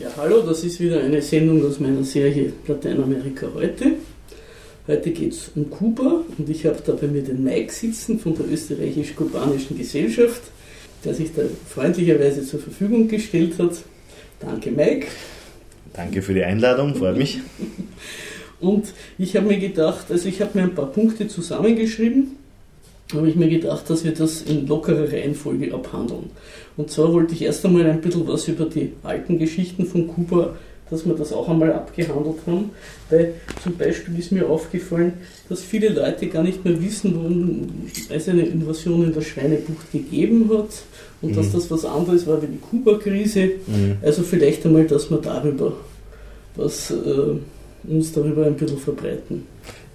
Ja, hallo, das ist wieder eine Sendung aus meiner Serie Lateinamerika heute. Heute geht es um Kuba und ich habe da bei mir den Mike sitzen von der österreichisch-kubanischen Gesellschaft, der sich da freundlicherweise zur Verfügung gestellt hat. Danke, Mike. Danke für die Einladung, freut mich. Und ich habe mir gedacht, also ich habe mir ein paar Punkte zusammengeschrieben, habe ich mir gedacht, dass wir das in lockerer Reihenfolge abhandeln. Und zwar wollte ich erst einmal ein bisschen was über die alten Geschichten von Kuba, dass wir das auch einmal abgehandelt haben. Weil zum Beispiel ist mir aufgefallen, dass viele Leute gar nicht mehr wissen, warum es eine Invasion in der Schweinebucht gegeben hat und mhm. dass das was anderes war wie die Kuba-Krise. Mhm. Also vielleicht einmal, dass wir darüber was äh, uns darüber ein bisschen verbreiten.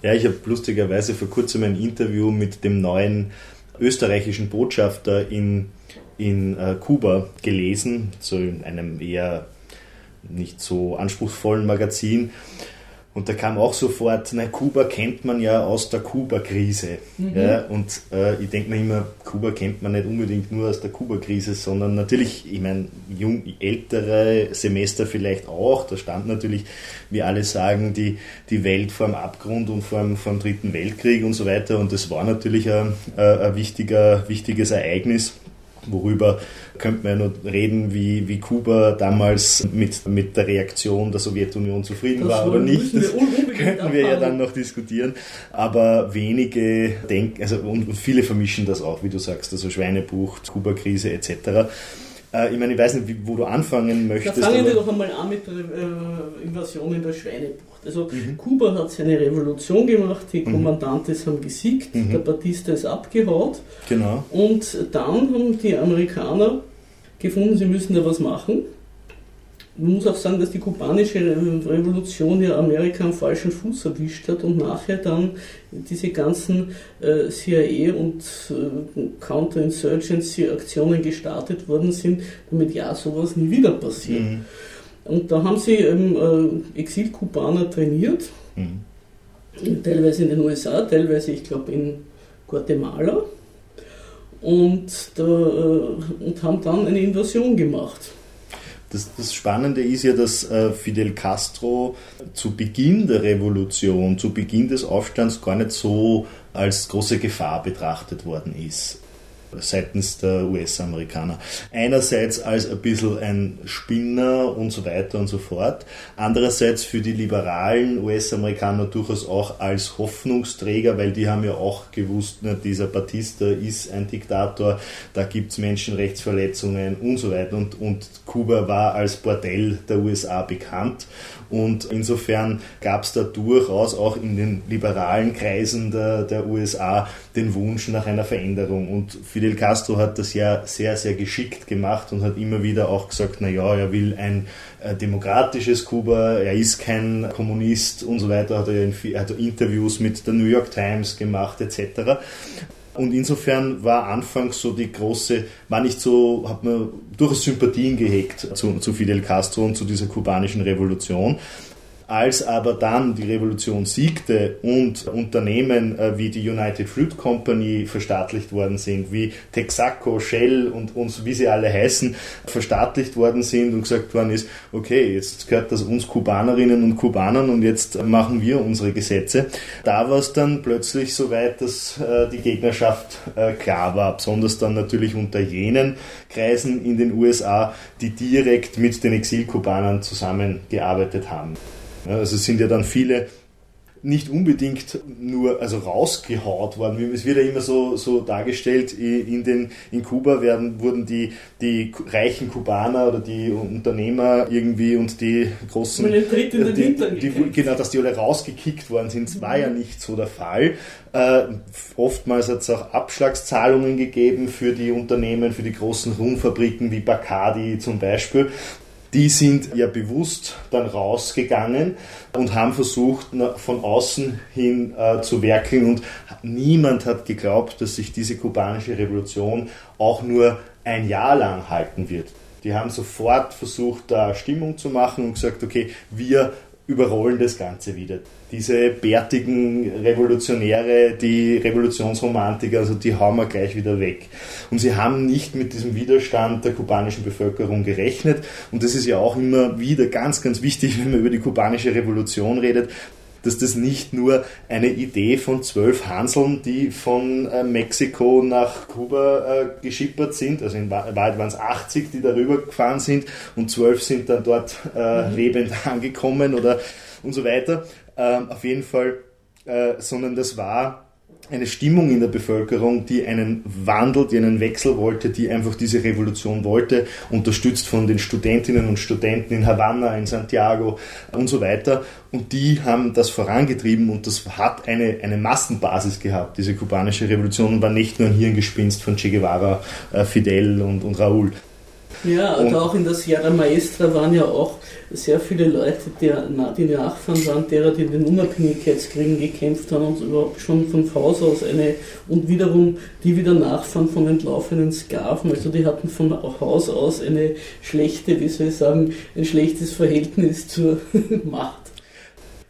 Ja, ich habe lustigerweise vor kurzem ein Interview mit dem neuen österreichischen Botschafter in, in äh, Kuba gelesen, so in einem eher nicht so anspruchsvollen Magazin. Und da kam auch sofort, na, Kuba kennt man ja aus der Kuba-Krise. Mhm. Ja, und äh, ich denke mir immer, Kuba kennt man nicht unbedingt nur aus der Kuba-Krise, sondern natürlich, ich meine, jung, ältere Semester vielleicht auch. Da stand natürlich, wie alle sagen, die, die Welt vor dem Abgrund und vor dem, vor dem Dritten Weltkrieg und so weiter. Und das war natürlich ein, ein wichtiger, wichtiges Ereignis worüber könnte man ja noch reden, wie, wie Kuba damals mit, mit der Reaktion der Sowjetunion zufrieden das war oder nicht. Das könnten wir ja dann noch diskutieren. Aber wenige denken, also und, und viele vermischen das auch, wie du sagst, also Schweinebucht, Kuba-Krise etc. Äh, ich meine, ich weiß nicht, wo du anfangen möchtest. Da fangen wir doch einmal an mit der äh, Invasion in der Schweinebucht. Also mhm. Kuba hat seine Revolution gemacht, die mhm. Kommandantes haben gesiegt, mhm. der Batista ist abgehaut. Genau. Und dann haben die Amerikaner gefunden, sie müssen da was machen. Man muss auch sagen, dass die kubanische Revolution ja Amerika am falschen Fuß erwischt hat und nachher dann diese ganzen äh, CIA und äh, Counterinsurgency-Aktionen gestartet worden sind, damit ja sowas nie wieder passiert. Mhm. Und da haben sie ähm, äh, Exil-Kubaner trainiert, mhm. teilweise in den USA, teilweise, ich glaube, in Guatemala. Und, da, äh, und haben dann eine Invasion gemacht. Das, das, Spannende ist ja, dass äh, Fidel Castro zu Beginn der Revolution, zu Beginn des Aufstands gar nicht so als große Gefahr betrachtet worden ist seitens der US-Amerikaner. Einerseits als ein bisschen ein Spinner und so weiter und so fort. Andererseits für die liberalen US-Amerikaner durchaus auch als Hoffnungsträger, weil die haben ja auch gewusst, ne, dieser Batista ist ein Diktator, da gibt es Menschenrechtsverletzungen und so weiter. Und, und Kuba war als Bordell der USA bekannt. Und insofern gab es da durchaus auch in den liberalen Kreisen der, der USA den Wunsch nach einer Veränderung. Und Fidel Castro hat das ja sehr, sehr geschickt gemacht und hat immer wieder auch gesagt, na ja, er will ein äh, demokratisches Kuba, er ist kein Kommunist und so weiter, hat er, in, hat Interviews mit der New York Times gemacht etc. Und insofern war anfangs so die große, war nicht so, hat man durchaus Sympathien gehegt zu, zu Fidel Castro und zu dieser kubanischen Revolution. Als aber dann die Revolution siegte und Unternehmen äh, wie die United Fruit Company verstaatlicht worden sind, wie Texaco, Shell und, und wie sie alle heißen, verstaatlicht worden sind und gesagt worden ist, okay, jetzt gehört das uns Kubanerinnen und Kubanern und jetzt machen wir unsere Gesetze. Da war es dann plötzlich so weit, dass äh, die Gegnerschaft äh, klar war, besonders dann natürlich unter jenen Kreisen in den USA, die direkt mit den Exilkubanern zusammengearbeitet haben. Also es sind ja dann viele nicht unbedingt nur also rausgehaut worden. Es wird ja immer so, so dargestellt, in, den, in Kuba werden, wurden die, die reichen Kubaner oder die Unternehmer irgendwie und die großen... Die, die, genau, dass die alle rausgekickt worden sind. Das war ja nicht so der Fall. Äh, oftmals hat es auch Abschlagszahlungen gegeben für die Unternehmen, für die großen Rumfabriken wie Bacardi zum Beispiel die sind ja bewusst dann rausgegangen und haben versucht, von außen hin äh, zu werkeln und niemand hat geglaubt, dass sich diese kubanische Revolution auch nur ein Jahr lang halten wird. Die haben sofort versucht, da Stimmung zu machen und gesagt, okay, wir überrollen das Ganze wieder. Diese bärtigen Revolutionäre, die Revolutionsromantiker, also die hauen wir gleich wieder weg. Und sie haben nicht mit diesem Widerstand der kubanischen Bevölkerung gerechnet. Und das ist ja auch immer wieder ganz, ganz wichtig, wenn man über die kubanische Revolution redet dass das nicht nur eine Idee von zwölf Hanseln, die von äh, Mexiko nach Kuba äh, geschippert sind, also in Wahrheit waren es 80, die darüber gefahren sind und zwölf sind dann dort äh, mhm. lebend angekommen oder und so weiter. Ähm, auf jeden Fall, äh, sondern das war eine Stimmung in der Bevölkerung, die einen Wandel, die einen Wechsel wollte, die einfach diese Revolution wollte, unterstützt von den Studentinnen und Studenten in Havanna, in Santiago und so weiter. Und die haben das vorangetrieben und das hat eine, eine Massenbasis gehabt, diese kubanische Revolution, war nicht nur ein Hirngespinst von Che Guevara, äh, Fidel und, und Raúl. Ja, und auch in der Sierra Maestra waren ja auch sehr viele Leute, die, die Nachfahren waren, derer, die in den Unabhängigkeitskriegen gekämpft haben und überhaupt schon von Haus aus eine, und wiederum die wieder Nachfahren von entlaufenen Sklaven, also die hatten von Haus aus eine schlechte, wie soll ich sagen, ein schlechtes Verhältnis zur Macht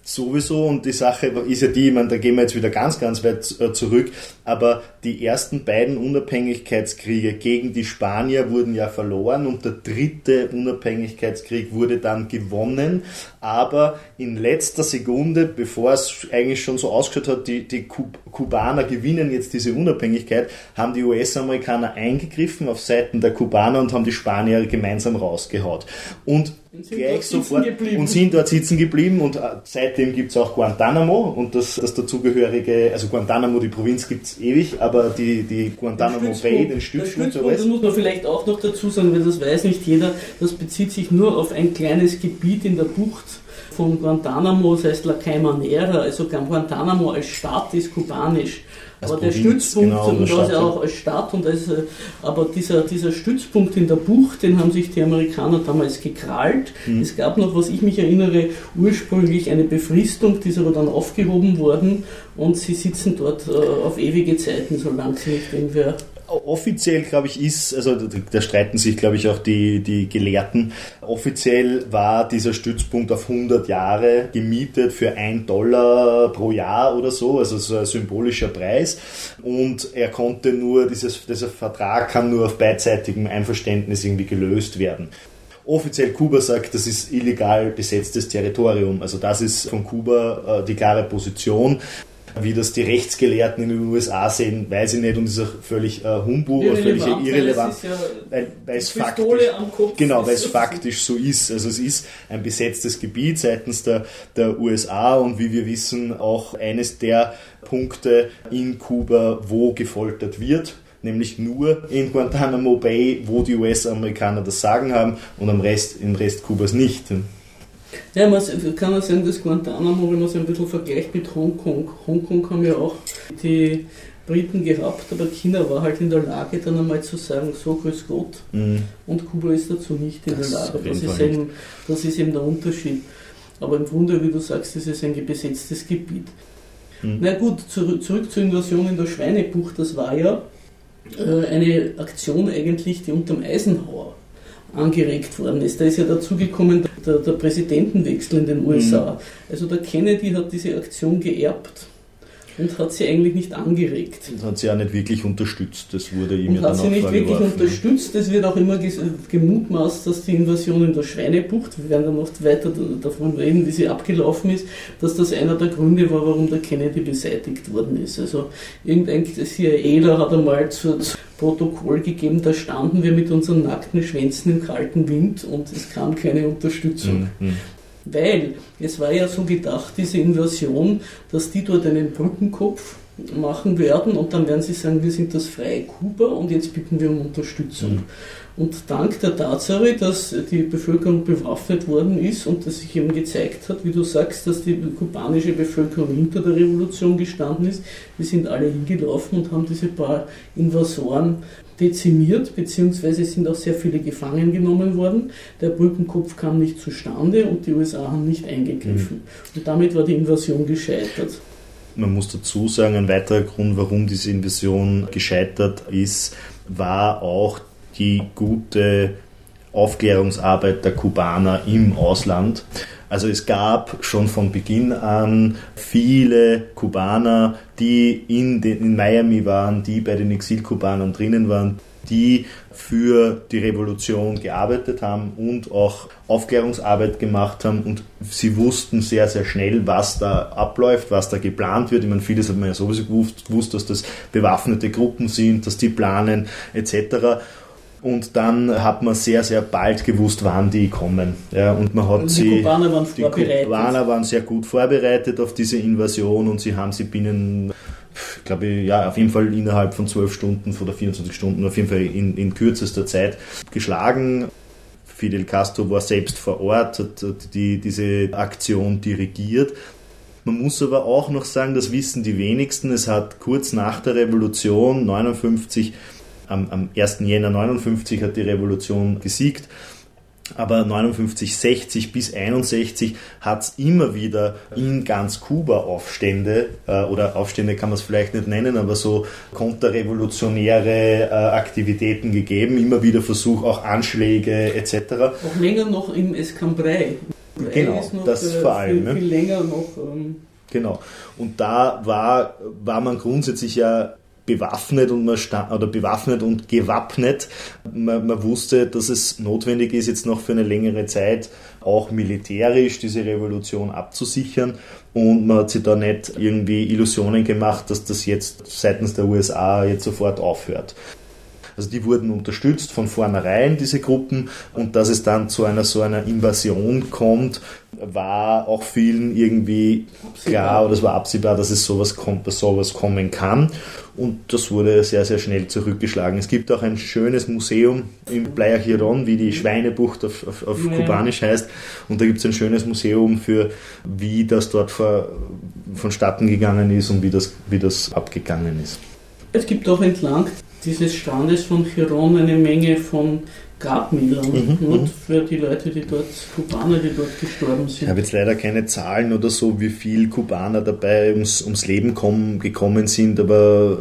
sowieso und die Sache ist ja die, ich meine, da gehen wir jetzt wieder ganz, ganz weit äh, zurück, aber die ersten beiden Unabhängigkeitskriege gegen die Spanier wurden ja verloren und der dritte Unabhängigkeitskrieg wurde dann gewonnen, aber in letzter Sekunde, bevor es eigentlich schon so ausgeschaut hat, die, die Kubaner gewinnen jetzt diese Unabhängigkeit, haben die US-Amerikaner eingegriffen auf Seiten der Kubaner und haben die Spanier gemeinsam rausgehaut. Und gleich sofort und sind dort sitzen geblieben und äh, seitdem gibt es auch Guantanamo und das, das dazugehörige, also Guantanamo, die Provinz gibt es ewig, aber die, die Guantanamo den Bay, den Stützpunkt, Stützpunkt das muss man vielleicht auch noch dazu sagen, weil das weiß nicht jeder, das bezieht sich nur auf ein kleines Gebiet in der Bucht von Guantanamo, das heißt La Caimanera, also Guantanamo als Stadt ist kubanisch aber der Stützpunkt, genau, und das ja auch als Stadt, und als, äh, aber dieser, dieser Stützpunkt in der Bucht, den haben sich die Amerikaner damals gekrallt. Mhm. Es gab noch, was ich mich erinnere, ursprünglich eine Befristung, die ist aber dann aufgehoben worden und sie sitzen dort äh, auf ewige Zeiten, solange sie nicht irgendwer offiziell, glaube ich, ist, also da streiten sich, glaube ich, auch die, die Gelehrten, offiziell war dieser Stützpunkt auf 100 Jahre gemietet für 1 Dollar pro Jahr oder so, also so ein symbolischer Preis. Und er konnte nur, dieses, dieser Vertrag kann nur auf beidseitigem Einverständnis irgendwie gelöst werden offiziell Kuba sagt, das ist illegal besetztes Territorium. Also das ist von Kuba äh, die klare Position. Wie das die Rechtsgelehrten in den USA sehen, weiß ich nicht und ist auch völlig äh, Humbug oder völlig irrelevant, ja weil, weil es faktisch, genau, weil es faktisch so ist. Also es ist ein besetztes Gebiet seitens der, der USA und wie wir wissen auch eines der Punkte in Kuba, wo gefoltert wird nämlich nur in Guantanamo Bay, wo die US-Amerikaner das Sagen haben und am Rest, im Rest Kubas nicht. Ja, man kann man sagen, dass Guantanamo, wenn man es ein bisschen vergleicht mit Hongkong, Hongkong haben ja auch die Briten gehabt, aber China war halt in der Lage, dann einmal zu sagen, so grüß Gott. Mhm. Und Kuba ist dazu nicht in das der Lage. Das ist, eben, das ist eben der Unterschied. Aber im Grunde, wie du sagst, ist es ein besetztes Gebiet. Mhm. Na gut, zurück, zurück zur Invasion in der Schweinebucht. Das war ja äh, eine Aktion eigentlich, die unter dem Eisenhower angeregt worden ist. Da ist ja dazugekommen der, der Präsidentenwechsel in den USA. Mhm. Also der Kennedy hat diese Aktion geerbt und hat sie eigentlich nicht angeregt. Das hat sie ja nicht wirklich unterstützt. Das wurde ihm und ja hat sie nicht wirklich unterstützt. Es wird auch immer gemutmaßt, dass die Invasion in der Schweinebucht, wir werden dann noch weiter davon reden, wie sie abgelaufen ist, dass das einer der Gründe war, warum der Kennedy beseitigt worden ist. Also irgendein CIAler hat einmal zu, zu Protokoll gegeben, da standen wir mit unseren nackten Schwänzen im kalten Wind und es kam keine Unterstützung. Mhm. Weil es war ja so gedacht, diese Invasion, dass die dort einen Brückenkopf machen werden und dann werden sie sagen, wir sind das freie Kuba und jetzt bitten wir um Unterstützung. Mhm. Und dank der Tatsache, dass die Bevölkerung bewaffnet worden ist und dass sich eben gezeigt hat, wie du sagst, dass die kubanische Bevölkerung hinter der Revolution gestanden ist, wir sind alle hingelaufen und haben diese paar Invasoren dezimiert, beziehungsweise sind auch sehr viele gefangen genommen worden. Der Brückenkopf kam nicht zustande und die USA haben nicht eingegriffen. Mhm. Und damit war die Invasion gescheitert. Man muss dazu sagen, ein weiterer Grund, warum diese Invasion gescheitert ist, war auch die gute Aufklärungsarbeit der Kubaner im Ausland. Also es gab schon von Beginn an viele Kubaner, die in, den, in Miami waren, die bei den Exilkubanern drinnen waren, die für die Revolution gearbeitet haben und auch Aufklärungsarbeit gemacht haben und sie wussten sehr, sehr schnell, was da abläuft, was da geplant wird. Ich meine, vieles hat man ja sowieso gewusst, dass das bewaffnete Gruppen sind, dass die planen etc. Und dann hat man sehr, sehr bald gewusst, wann die kommen. Ja, und man hat und die sie, Kubaner waren die vorbereitet. Kubaner waren sehr gut vorbereitet auf diese Invasion und sie haben sie binnen ich glaube, ja, auf jeden Fall innerhalb von 12 Stunden oder 24 Stunden, auf jeden Fall in, in kürzester Zeit geschlagen. Fidel Castro war selbst vor Ort, hat die, diese Aktion dirigiert. Man muss aber auch noch sagen, das wissen die wenigsten, es hat kurz nach der Revolution 59, am, am 1. Jänner 59 hat die Revolution gesiegt aber 59, 60 bis 61 hat es immer wieder in ganz Kuba Aufstände, äh, oder Aufstände kann man es vielleicht nicht nennen, aber so konterrevolutionäre äh, Aktivitäten gegeben, immer wieder Versuch, auch Anschläge etc. Auch länger noch im Escambray. Genau, das äh, vor allem. Viel, ne? viel länger noch. Ähm genau. Und da war, war man grundsätzlich ja bewaffnet und man stand, oder bewaffnet und gewappnet. Man, man, wusste, dass es notwendig ist, jetzt noch für eine längere Zeit auch militärisch diese Revolution abzusichern. Und man hat sich da nicht irgendwie Illusionen gemacht, dass das jetzt seitens der USA jetzt sofort aufhört. Also die wurden unterstützt von vornherein, diese Gruppen, und dass es dann zu einer so einer Invasion kommt, war auch vielen irgendwie absehbar. klar oder es war absehbar, dass es sowas, kommt, dass sowas kommen kann. Und das wurde sehr, sehr schnell zurückgeschlagen. Es gibt auch ein schönes Museum in Playa Giron, wie die Schweinebucht auf, auf, auf ja. Kubanisch heißt. Und da gibt es ein schönes Museum für, wie das dort vor, vonstatten gegangen ist und wie das, wie das abgegangen ist. Es gibt auch entlang dieses Strandes von Chiron eine Menge von Grabmälern mhm, und mhm. für die Leute, die dort, Kubaner, die dort gestorben sind. Ich habe jetzt leider keine Zahlen oder so, wie viele Kubaner dabei ums, ums Leben kommen, gekommen sind, aber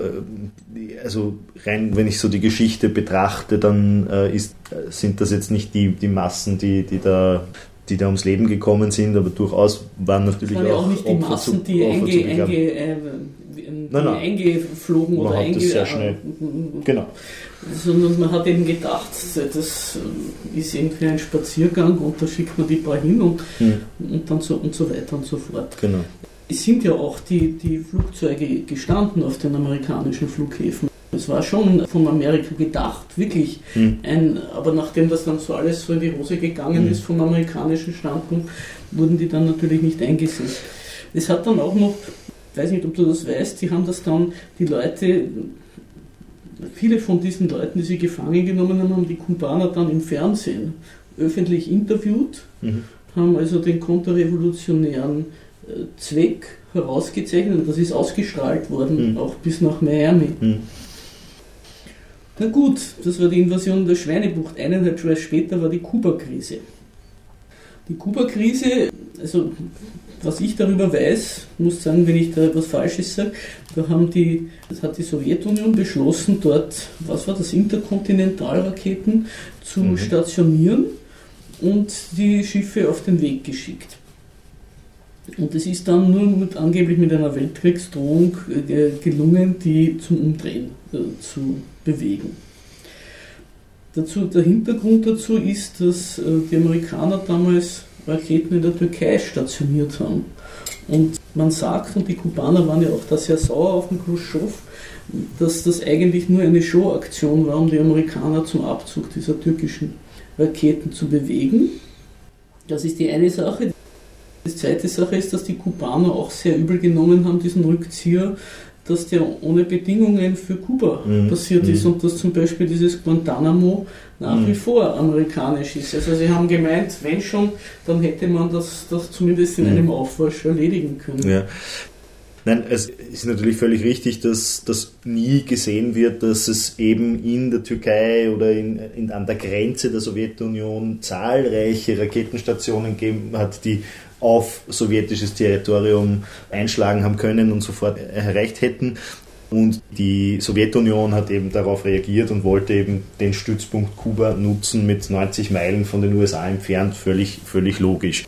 äh, also rein, wenn ich so die Geschichte betrachte, dann äh, ist, sind das jetzt nicht die, die Massen, die, die da die da ums Leben gekommen sind, aber durchaus waren natürlich das waren auch, auch nicht die Opfer Massen, zu, die einge, einge, äh, nein, nein. eingeflogen man oder einge sehr schnell. Genau. Sondern man hat eben gedacht, das ist irgendwie ein Spaziergang und da schickt man die paar hin und, hm. und dann so und so weiter und so fort. Genau. Es sind ja auch die, die Flugzeuge gestanden auf den amerikanischen Flughäfen. Es war schon von Amerika gedacht, wirklich. Hm. Ein, aber nachdem das dann so alles so in die Hose gegangen hm. ist vom amerikanischen Standpunkt, wurden die dann natürlich nicht eingesetzt. Es hat dann auch noch weiß nicht, ob du das weißt, die haben das dann, die Leute, viele von diesen Leuten, die sie gefangen genommen haben, haben die Kubaner dann im Fernsehen öffentlich interviewt, mhm. haben also den konterrevolutionären äh, Zweck herausgezeichnet und das ist ausgestrahlt worden, mhm. auch bis nach Miami. Mhm. Na gut, das war die Invasion der Schweinebucht. Eineinhalb Jahre später war die Kuba-Krise. Die Kuba-Krise, also was ich darüber weiß, muss sagen, wenn ich da etwas Falsches sage, da haben die, das hat die Sowjetunion beschlossen, dort, was war das, Interkontinentalraketen zu mhm. stationieren und die Schiffe auf den Weg geschickt. Und es ist dann nur mit, angeblich mit einer Weltkriegsdrohung äh, gelungen, die zum Umdrehen äh, zu bewegen. Dazu, der Hintergrund dazu ist, dass äh, die Amerikaner damals Raketen in der Türkei stationiert haben. Und man sagt, und die Kubaner waren ja auch da sehr sauer auf den Khrushchev, dass das eigentlich nur eine Showaktion war, um die Amerikaner zum Abzug dieser türkischen Raketen zu bewegen. Das ist die eine Sache. Die zweite Sache ist, dass die Kubaner auch sehr übel genommen haben, diesen Rückzieher dass der ohne Bedingungen für Kuba mhm. passiert ist mhm. und dass zum Beispiel dieses Guantanamo nach mhm. wie vor amerikanisch ist. Also sie haben gemeint, wenn schon, dann hätte man das, das zumindest in mhm. einem Aufwasch erledigen können. Ja. Nein, es ist natürlich völlig richtig, dass das nie gesehen wird, dass es eben in der Türkei oder in, in, an der Grenze der Sowjetunion zahlreiche Raketenstationen gegeben hat, die auf sowjetisches Territorium einschlagen haben können und sofort erreicht hätten. Und die Sowjetunion hat eben darauf reagiert und wollte eben den Stützpunkt Kuba nutzen mit 90 Meilen von den USA entfernt, völlig, völlig logisch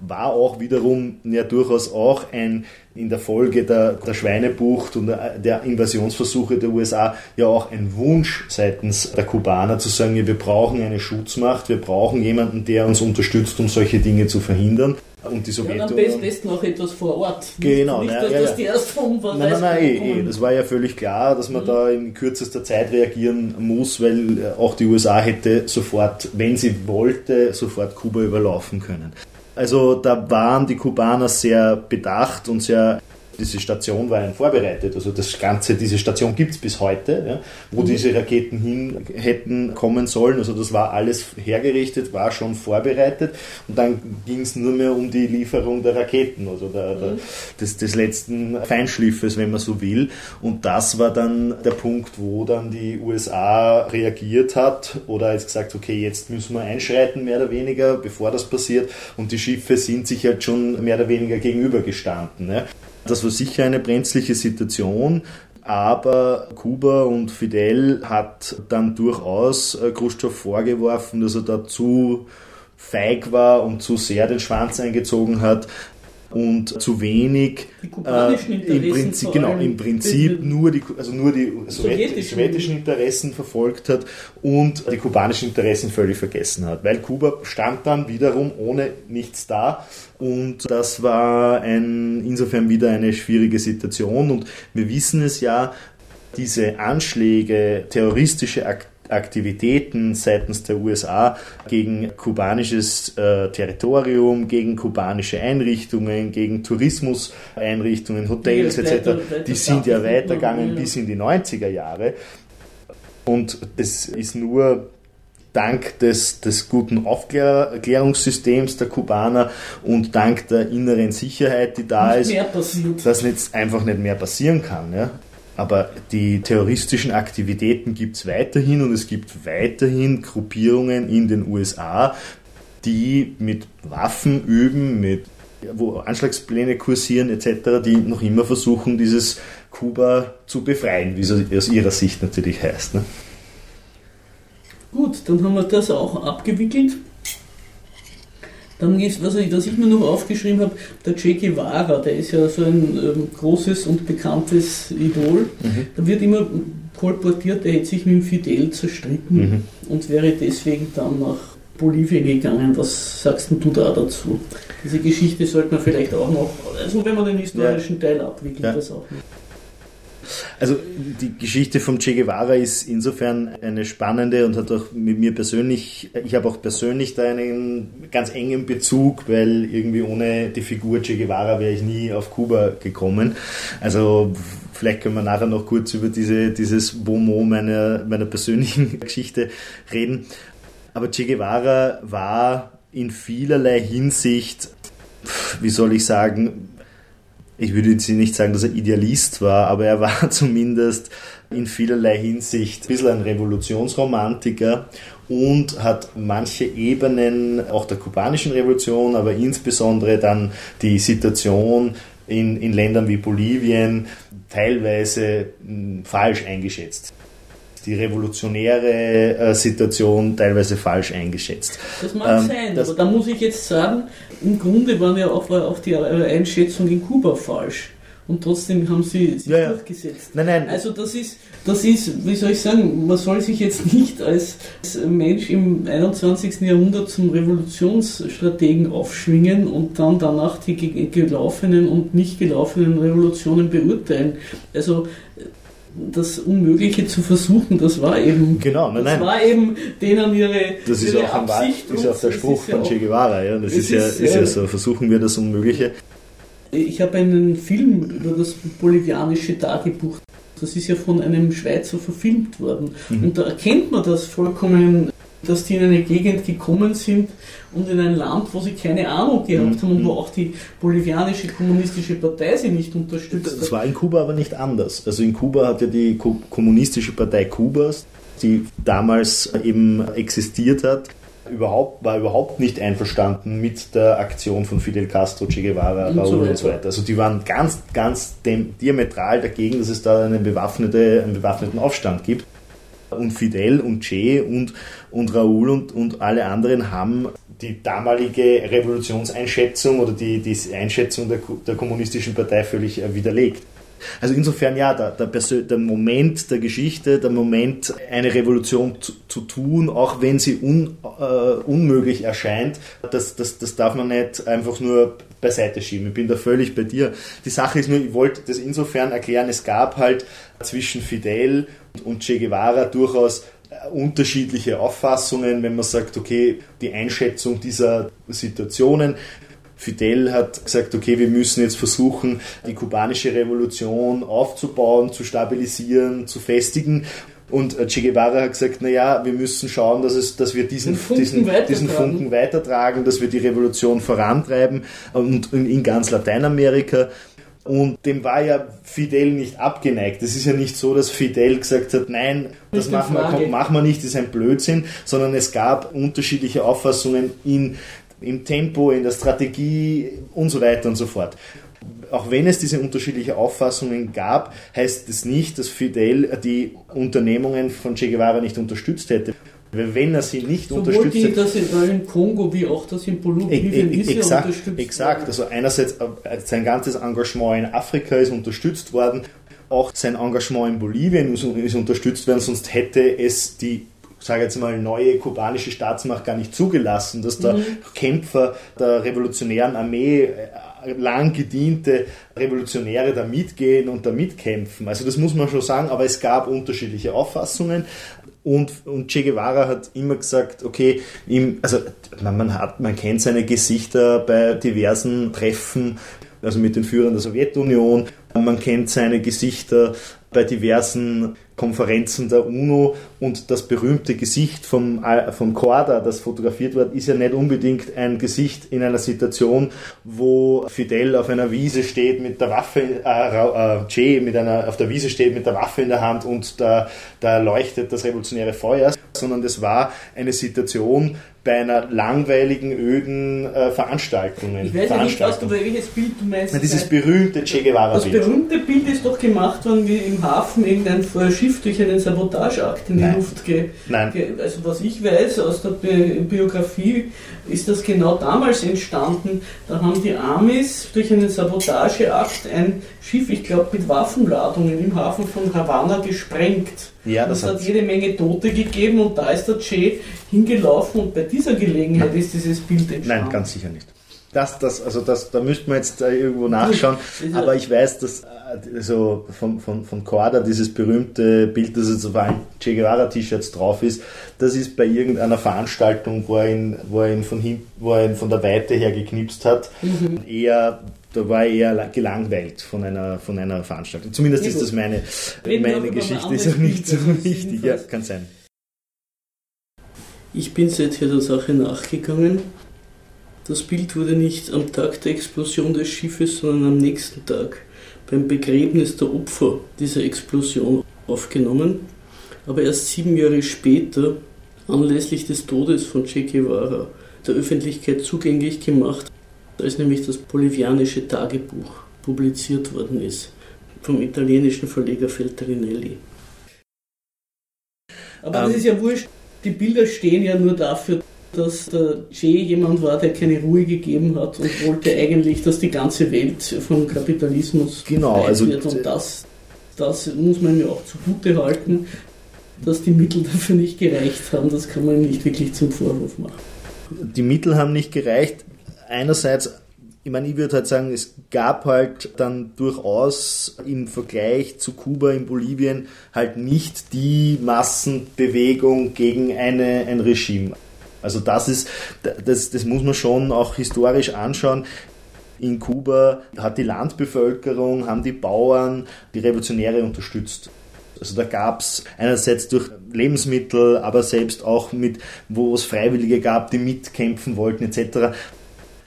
war auch wiederum ja durchaus auch ein in der Folge der, der Schweinebucht und der Invasionsversuche der USA ja auch ein Wunsch seitens der Kubaner zu sagen, wir brauchen eine Schutzmacht, wir brauchen jemanden, der uns unterstützt, um solche Dinge zu verhindern. Und die Sowjetunion. Ja, am besten auch etwas vor Ort. Genau, nicht, ja, dass ja, das die erst vom Nein, nein, nein, eh, eh. das war ja völlig klar, dass man mhm. da in kürzester Zeit reagieren muss, weil äh, auch die USA hätte sofort, wenn sie wollte, sofort Kuba überlaufen können. Also da waren die Kubaner sehr bedacht und sehr diese Station war vorbereitet. Also das Ganze, diese Station gibt es bis heute, ja, wo mhm. diese Raketen hin hätten kommen sollen. Also das war alles hergerichtet, war schon vorbereitet und dann ging es nur mehr um die Lieferung der Raketen, also der, der, mhm. des, des letzten Feinschliffes, wenn man so will. Und das war dann der Punkt, wo dann die USA reagiert hat oder jetzt gesagt, okay, jetzt müssen wir einschreiten, mehr oder weniger, bevor das passiert. Und die Schiffe sind sich halt schon mehr oder weniger gegenübergestanden. Ja. Das war sicher eine brenzliche Situation. Aber Kuba und Fidel hat dann durchaus äh, Khrushchev vorgeworfen, dass er da zu feig war und zu sehr den Schwanz eingezogen hat und zu wenig äh, im Prinzip, genau, im Prinzip nur die, also nur die sowjetischen, sowjetischen Interessen verfolgt hat und die kubanischen Interessen völlig vergessen hat, weil Kuba stand dann wiederum ohne nichts da und das war ein, insofern wieder eine schwierige Situation. Und wir wissen es ja, diese Anschläge, terroristische Aktivitäten, Aktivitäten seitens der USA gegen kubanisches äh, Territorium, gegen kubanische Einrichtungen, gegen Tourismuseinrichtungen, Hotels ja, etc., die sind ja weitergegangen bis in die 90er Jahre. Und es ist nur dank des, des guten Aufklärungssystems der Kubaner und dank der inneren Sicherheit, die da nicht ist, dass jetzt einfach nicht mehr passieren kann. Ja? Aber die terroristischen Aktivitäten gibt es weiterhin und es gibt weiterhin Gruppierungen in den USA, die mit Waffen üben, mit wo Anschlagspläne kursieren etc., die noch immer versuchen, dieses Kuba zu befreien, wie es aus ihrer Sicht natürlich heißt. Ne? Gut, dann haben wir das auch abgewickelt. Dann ist, was ich, was ich mir noch aufgeschrieben habe, der Che Guevara, der ist ja so ein ähm, großes und bekanntes Idol. Mhm. Da wird immer kolportiert, er hätte sich mit dem Fidel zerstritten mhm. und wäre deswegen dann nach Bolivien gegangen. Was sagst du da dazu? Diese Geschichte sollte man vielleicht auch noch, also wenn man den historischen ja. Teil abwickelt, ja. das auch noch. Also die Geschichte vom Che Guevara ist insofern eine spannende und hat auch mit mir persönlich, ich habe auch persönlich da einen ganz engen Bezug, weil irgendwie ohne die Figur Che Guevara wäre ich nie auf Kuba gekommen. Also vielleicht können wir nachher noch kurz über diese, dieses Bomo meiner, meiner persönlichen Geschichte reden. Aber Che Guevara war in vielerlei Hinsicht, wie soll ich sagen, ich würde jetzt nicht sagen, dass er Idealist war, aber er war zumindest in vielerlei Hinsicht ein bisschen ein Revolutionsromantiker und hat manche Ebenen auch der kubanischen Revolution, aber insbesondere dann die Situation in, in Ländern wie Bolivien teilweise hm, falsch eingeschätzt die revolutionäre äh, Situation teilweise falsch eingeschätzt. Das mag ähm, sein, aber da muss ich jetzt sagen, im Grunde waren ja auch, war auch die Einschätzung in Kuba falsch. Und trotzdem haben sie sich ja, durchgesetzt. Nein, nein. Also das ist, das ist, wie soll ich sagen, man soll sich jetzt nicht als Mensch im 21. Jahrhundert zum Revolutionsstrategen aufschwingen und dann danach die gelaufenen und nicht gelaufenen Revolutionen beurteilen. Also das Unmögliche zu versuchen, das war eben, genau, nein, das war eben denen ihre, das ist ihre auch Absicht. das ist auch der Spruch von Che Guevara, ja. Das ist, ja, ist, ist ja so, versuchen wir das Unmögliche. Ich habe einen Film über das bolivianische Tagebuch, das ist ja von einem Schweizer verfilmt worden. Mhm. Und da erkennt man das vollkommen dass die in eine Gegend gekommen sind und in ein Land, wo sie keine Ahnung gehabt mhm. haben und wo auch die bolivianische kommunistische Partei sie nicht unterstützt hat. Das war in Kuba aber nicht anders. Also in Kuba hat ja die kommunistische Partei Kubas, die damals eben existiert hat, überhaupt, war überhaupt nicht einverstanden mit der Aktion von Fidel Castro, Che Guevara, und Raúl so und so weiter. Also die waren ganz, ganz diametral dagegen, dass es da einen, bewaffnete, einen bewaffneten Aufstand gibt. Und Fidel und Che und, und Raúl und, und alle anderen haben die damalige Revolutionseinschätzung oder die, die Einschätzung der, der kommunistischen Partei völlig äh, widerlegt. Also insofern ja, der, der, der, Moment der Geschichte, der Moment, eine Revolution zu, zu tun, auch wenn sie un, äh, unmöglich erscheint, das, das, das darf man nicht einfach nur beiseite schieben. Ich bin da völlig bei dir. Die Sache ist nur, ich wollte das insofern erklären, es gab halt zwischen Fidel und Che Guevara durchaus äh, unterschiedliche Auffassungen, wenn man sagt, okay, die Einschätzung dieser Situationen. Fidel hat gesagt, okay, wir müssen jetzt versuchen, die kubanische Revolution aufzubauen, zu stabilisieren, zu festigen. Und äh, Che Guevara hat gesagt, naja, wir müssen schauen, dass, es, dass wir diesen Funken, diesen, diesen Funken weitertragen, dass wir die Revolution vorantreiben und in ganz Lateinamerika. Und dem war ja Fidel nicht abgeneigt. Es ist ja nicht so, dass Fidel gesagt hat, nein, das machen wir, machen wir nicht, das ist ein Blödsinn, sondern es gab unterschiedliche Auffassungen in, im Tempo, in der Strategie und so weiter und so fort. Auch wenn es diese unterschiedlichen Auffassungen gab, heißt es nicht, dass Fidel die Unternehmungen von Che Guevara nicht unterstützt hätte. Wenn er sie nicht Sowohl unterstützt die, das in Kongo wie auch das in Bolivien e, e, exakt, unterstützt Exakt, also einerseits äh, sein ganzes Engagement in Afrika ist unterstützt worden, auch sein Engagement in Bolivien ist unterstützt worden, sonst hätte es die sage jetzt mal, neue kubanische Staatsmacht gar nicht zugelassen, dass da mhm. Kämpfer der revolutionären Armee äh, lang gediente Revolutionäre da mitgehen und da mitkämpfen. Also das muss man schon sagen, aber es gab unterschiedliche Auffassungen. Und, und Che Guevara hat immer gesagt, okay, ihm, also man, man, hat, man kennt seine Gesichter bei diversen Treffen, also mit den Führern der Sowjetunion, man kennt seine Gesichter bei diversen Konferenzen der UNO und das berühmte Gesicht vom, äh, vom Korda, das fotografiert wird, ist ja nicht unbedingt ein Gesicht in einer Situation, wo Fidel auf einer Wiese steht mit der Waffe, äh, äh, Che mit einer, auf der Wiese steht mit der Waffe in der Hand und da, da leuchtet das revolutionäre Feuer, sondern das war eine Situation, bei einer langweiligen, öden äh, Veranstaltung. Ich weiß ja nicht, was du, welches Bild du meinst. Na, dieses berühmte Che Guevara-Bild. Das berühmte Bild ist doch gemacht worden, wie im Hafen irgendein Schiff durch einen Sabotageakt in die Nein. Luft geht. Nein. Also was ich weiß aus der Bi Biografie, ist das genau damals entstanden. Da haben die Amis durch einen Sabotageakt ein Schiff, ich glaube mit Waffenladungen im Hafen von Havanna gesprengt. Ja, das es hat jede Menge Tote gegeben und da ist der Che hingelaufen und bei dieser Gelegenheit ist dieses Bild entstanden. Nein, ganz sicher nicht. Das, das, also das, da müsste man jetzt irgendwo nachschauen. Aber ich weiß, dass also von, von, von Korda dieses berühmte Bild, das jetzt auf einem Che Guevara-T-Shirts drauf ist, das ist bei irgendeiner Veranstaltung, wo er ihn, wo er ihn, von, hin, wo er ihn von der Weite her geknipst hat, mhm. eher da war er eher gelangweilt von einer, von einer Veranstaltung. Zumindest ja, ist das meine, meine Geschichte, ist auch nicht so wichtig. Ja, kann sein. Ich bin seither der Sache nachgegangen. Das Bild wurde nicht am Tag der Explosion des Schiffes, sondern am nächsten Tag beim Begräbnis der Opfer dieser Explosion aufgenommen, aber erst sieben Jahre später, anlässlich des Todes von Che Guevara, der Öffentlichkeit zugänglich gemacht als nämlich das bolivianische Tagebuch publiziert worden ist vom italienischen Verleger Feltrinelli. Aber ähm, das ist ja wurscht, die Bilder stehen ja nur dafür, dass der Che jemand war, der keine Ruhe gegeben hat und wollte eigentlich, dass die ganze Welt vom Kapitalismus genau, also wird. Und das, das muss man mir auch zugute halten, dass die Mittel dafür nicht gereicht haben. Das kann man nicht wirklich zum Vorwurf machen. Die Mittel haben nicht gereicht einerseits, ich meine, ich würde halt sagen, es gab halt dann durchaus im Vergleich zu Kuba in Bolivien halt nicht die Massenbewegung gegen eine, ein Regime. Also das ist, das, das muss man schon auch historisch anschauen. In Kuba hat die Landbevölkerung, haben die Bauern die Revolutionäre unterstützt. Also da gab es einerseits durch Lebensmittel, aber selbst auch mit, wo es Freiwillige gab, die mitkämpfen wollten etc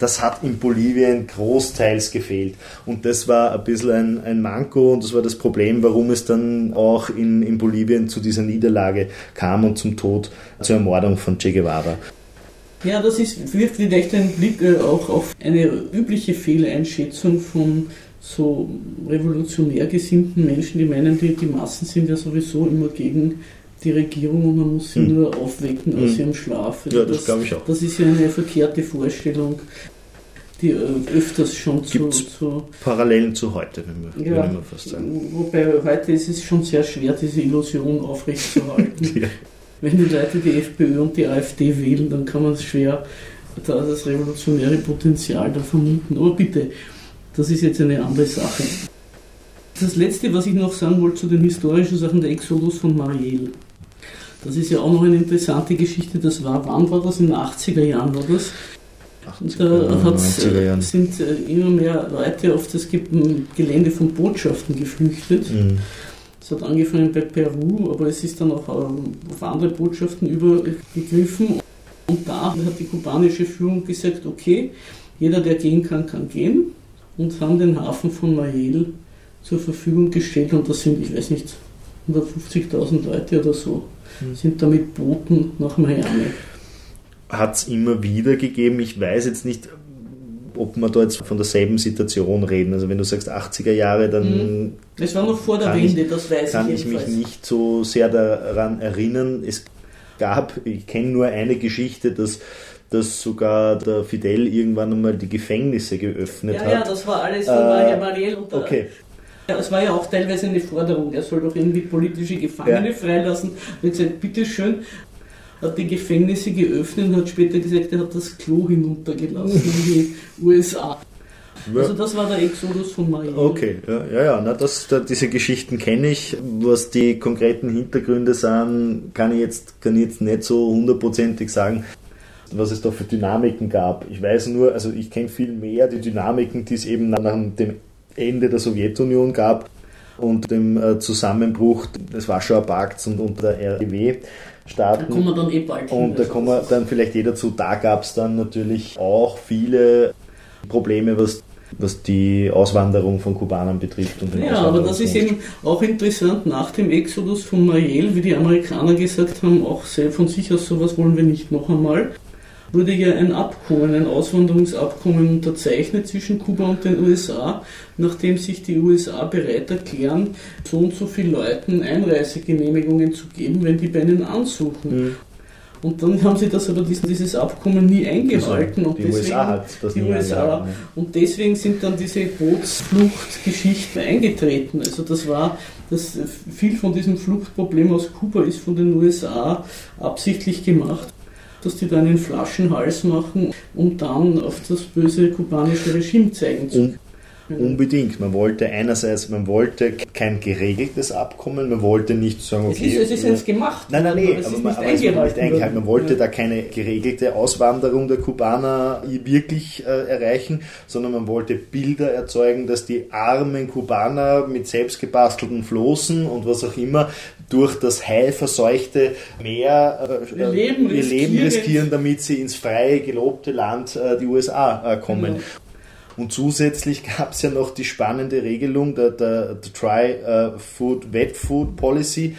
das hat in Bolivien großteils gefehlt. Und das war ein bisschen ein, ein Manko und das war das Problem, warum es dann auch in, in Bolivien zu dieser Niederlage kam und zum Tod, zur Ermordung von Che Guevara. Ja, das ist, wirft vielleicht ein Blick äh, auch auf eine übliche Fehleinschätzung von so revolutionär gesinnten Menschen, die meinen, die, die Massen sind ja sowieso immer gegen die Regierung und man muss sie hm. nur aufwecken aus hm. ihrem Schlaf. Also ja, das, das glaube ich auch. Das ist ja eine verkehrte Vorstellung, die äh, öfters schon zu, zu, Parallelen zu heute, wenn wir, ja, würde man fast sagen. Wobei heute ist es schon sehr schwer, diese Illusion aufrechtzuerhalten. ja. Wenn die Leute die FPÖ und die AfD wählen, dann kann man es schwer da das revolutionäre Potenzial da vermuten. Aber bitte, das ist jetzt eine andere Sache. Das letzte, was ich noch sagen wollte zu den historischen Sachen, der Exodus von Mariel. Das ist ja auch noch eine interessante Geschichte. Das war, wann war das? In den 80er Jahren war das. Und da sind äh, immer mehr Leute auf das Gelände von Botschaften geflüchtet. Mhm. Es hat angefangen bei Peru, aber es ist dann auch ähm, auf andere Botschaften übergegriffen. Und da hat die kubanische Führung gesagt, okay, jeder, der gehen kann, kann gehen. Und haben den Hafen von Mayel zur Verfügung gestellt. Und das sind, ich weiß nicht, 150.000 Leute oder so. Sind da mit Booten nach Miami hat es immer wieder gegeben. Ich weiß jetzt nicht, ob wir da jetzt von derselben Situation reden. Also wenn du sagst 80er Jahre, dann... Mhm. Es war noch vor der Wende, das weiß kann ich Kann ich mich nicht so sehr daran erinnern. Es gab, ich kenne nur eine Geschichte, dass dass sogar der Fidel irgendwann einmal die Gefängnisse geöffnet ja, hat. Ja, das war alles von äh, Mariel und der, okay. Ja, es war ja auch teilweise eine Forderung, er soll doch irgendwie politische Gefangene ja. freilassen. Und ich gesagt, bitteschön, hat die Gefängnisse geöffnet und hat später gesagt, er hat das Klo hinuntergelassen in die USA. Also das war der Exodus von Maria. Okay, ja, ja, ja na, das, da, diese Geschichten kenne ich. Was die konkreten Hintergründe sind, kann ich jetzt, kann ich jetzt nicht so hundertprozentig sagen, was es da für Dynamiken gab. Ich weiß nur, also ich kenne viel mehr die Dynamiken, die es eben nach dem Ende der Sowjetunion gab und dem äh, Zusammenbruch des Warschauer Pakts und, und der REW. Staaten. Da kommen wir dann eh bald hin. Und da kommen wir dann vielleicht eh dazu. Da gab es dann natürlich auch viele Probleme, was was die Auswanderung von Kubanern betrifft. ja, aber das ist eben auch interessant. Nach dem Exodus von Mariel, wie die Amerikaner gesagt haben, auch von sich aus sowas wollen wir nicht noch einmal wurde ja ein Abkommen, ein Auswanderungsabkommen unterzeichnet zwischen Kuba und den USA, nachdem sich die USA bereit erklären, so und so vielen Leuten Einreisegenehmigungen zu geben, wenn die bei ihnen ansuchen. Mhm. Und dann haben sie das aber dieses Abkommen nie eingehalten. Also, die und deswegen, USA hat das die nie USA, Und deswegen sind dann diese Bootsfluchtgeschichten eingetreten. Also das war, das viel von diesem Fluchtproblem aus Kuba ist von den USA absichtlich gemacht dass die da einen Flaschenhals machen, um dann auf das böse kubanische Regime zeigen zu können. Unbedingt. Man wollte einerseits, man wollte kein geregeltes Abkommen, man wollte nicht sagen, okay. Es ist, es ist jetzt gemacht. Nein, nein, nein, aber, man, aber es wurde nicht eingehalten. Man wollte ja. da keine geregelte Auswanderung der Kubaner wirklich äh, erreichen, sondern man wollte Bilder erzeugen, dass die armen Kubaner mit selbstgebastelten Flossen und was auch immer durch das heilverseuchte Meer äh, ihr, Leben, ihr Leben riskieren, damit sie ins freie, gelobte Land äh, die USA äh, kommen. Genau. Und zusätzlich gab es ja noch die spannende Regelung der, der, der Try uh, Food, Wet Food Policy,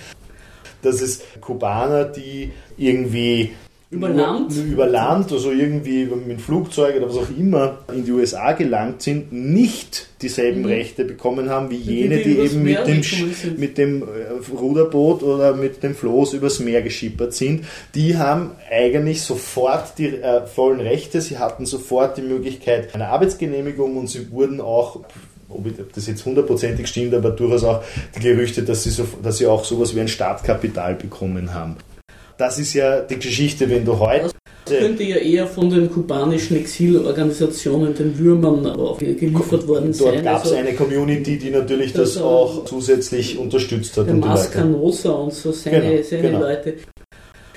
dass es Kubaner, die irgendwie über Land? Über Land, also irgendwie mit Flugzeug oder was auch immer in die USA gelangt sind, nicht dieselben mhm. Rechte bekommen haben wie jene, die, die, die eben mit dem, mit dem äh, Ruderboot oder mit dem Floß übers Meer geschippert sind. Die haben eigentlich sofort die äh, vollen Rechte, sie hatten sofort die Möglichkeit einer Arbeitsgenehmigung und sie wurden auch ob das jetzt hundertprozentig stimmt, aber durchaus auch die Gerüchte, dass sie, so, dass sie auch sowas wie ein Startkapital bekommen haben. Das ist ja die Geschichte, wenn du heute. Das könnte ja eher von den kubanischen Exilorganisationen, den Würmern, auch geliefert worden sein. Dort gab es also, eine Community, die natürlich das, das auch zusätzlich unterstützt hat. Der Mascanosa und so seine, genau, seine genau. Leute.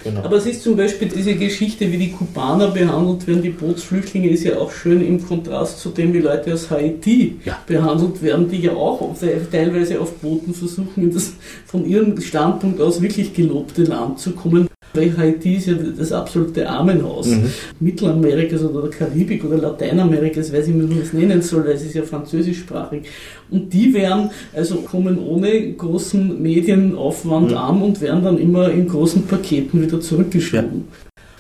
Genau. Aber es ist zum Beispiel diese Geschichte, wie die Kubaner behandelt werden, die Bootsflüchtlinge, ist ja auch schön im Kontrast zu dem, wie Leute aus Haiti ja. behandelt werden, die ja auch teilweise auf Booten versuchen, in das von ihrem Standpunkt aus wirklich gelobte Land zu kommen. Weil Haiti ist ja das absolute Armenhaus mhm. Mittelamerikas oder Karibik oder Lateinamerikas, weiß ich nicht, wie man es nennen soll, weil es ist ja französischsprachig. Und die werden, also kommen ohne großen Medienaufwand mhm. an und werden dann immer in großen Paketen wieder zurückgeschoben.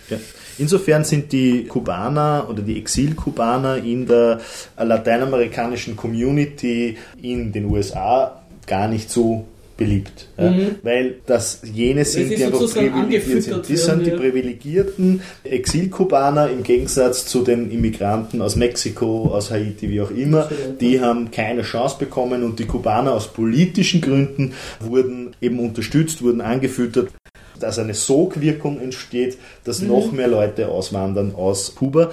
Ja. Ja. Insofern sind die Kubaner oder die Exil-Kubaner in der lateinamerikanischen Community in den USA gar nicht so beliebt. Ja? Mhm. Weil das jene sind, die einfach privilegiert sind. Die sind die privilegierten Exilkubaner im Gegensatz zu den Immigranten aus Mexiko, aus Haiti, wie auch immer. Die haben keine Chance bekommen und die Kubaner aus politischen Gründen wurden eben unterstützt, wurden angefüttert dass eine Sogwirkung entsteht, dass mhm. noch mehr Leute auswandern aus Kuba.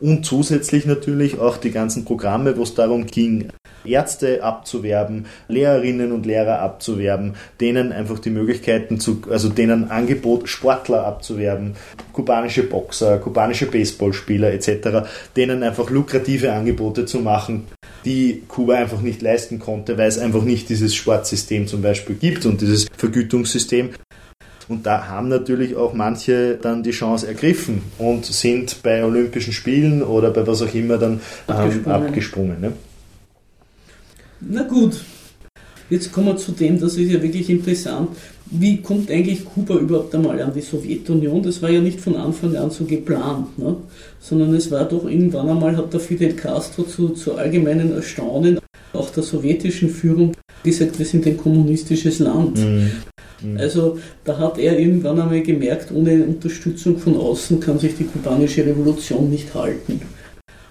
Und zusätzlich natürlich auch die ganzen Programme, wo es darum ging, Ärzte abzuwerben, Lehrerinnen und Lehrer abzuwerben, denen einfach die Möglichkeiten zu, also denen Angebot, Sportler abzuwerben, kubanische Boxer, kubanische Baseballspieler etc., denen einfach lukrative Angebote zu machen, die Kuba einfach nicht leisten konnte, weil es einfach nicht dieses Sportsystem zum Beispiel gibt und dieses Vergütungssystem. Und da haben natürlich auch manche dann die Chance ergriffen und sind bei Olympischen Spielen oder bei was auch immer dann abgesprungen. Ähm, abgesprungen ne? Na gut, jetzt kommen wir zu dem, das ist ja wirklich interessant. Wie kommt eigentlich Kuba überhaupt einmal an die Sowjetunion? Das war ja nicht von Anfang an so geplant, ne? sondern es war doch irgendwann einmal, hat der Fidel Castro zu, zu allgemeinen Erstaunen auch der sowjetischen Führung gesagt, wir sind ein kommunistisches Land. Mhm. mhm. Also da hat er irgendwann einmal gemerkt, ohne Unterstützung von außen kann sich die kubanische Revolution nicht halten.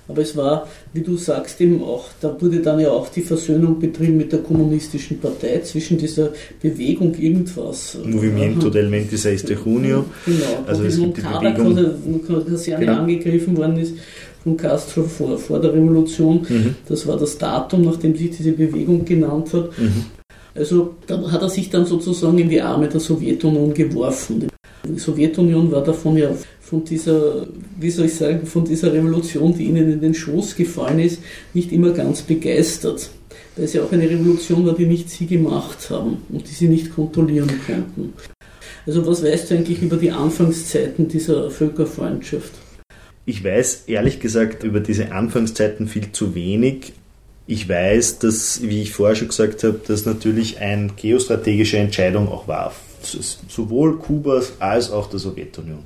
Aber es war, wie du sagst, eben auch, da wurde dann ja auch die Versöhnung betrieben mit der kommunistischen Partei zwischen dieser Bewegung irgendwas. Movimento del 26 de Junio. Genau, also es gibt die Bewegung, Kaserne genau. angegriffen worden ist von Castro vor, vor der Revolution. Mhm. Das war das Datum, nachdem sich diese Bewegung genannt hat. Mhm. Also da hat er sich dann sozusagen in die Arme der Sowjetunion geworfen. Die Sowjetunion war davon ja von dieser, wie soll ich sagen, von dieser Revolution, die ihnen in den Schoß gefallen ist, nicht immer ganz begeistert. Weil es ja auch eine Revolution war, die nicht sie gemacht haben und die sie nicht kontrollieren konnten. Also was weißt du eigentlich über die Anfangszeiten dieser Völkerfreundschaft? Ich weiß ehrlich gesagt über diese Anfangszeiten viel zu wenig. Ich weiß, dass, wie ich vorher schon gesagt habe, das natürlich eine geostrategische Entscheidung auch war sowohl Kubas als auch der Sowjetunion.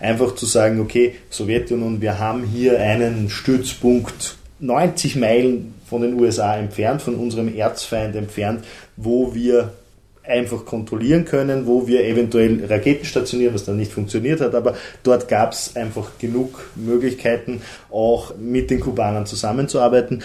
Einfach zu sagen, okay, Sowjetunion, wir haben hier einen Stützpunkt 90 Meilen von den USA entfernt, von unserem Erzfeind entfernt, wo wir einfach kontrollieren können, wo wir eventuell Raketen stationieren, was dann nicht funktioniert hat, aber dort gab es einfach genug Möglichkeiten, auch mit den Kubanern zusammenzuarbeiten.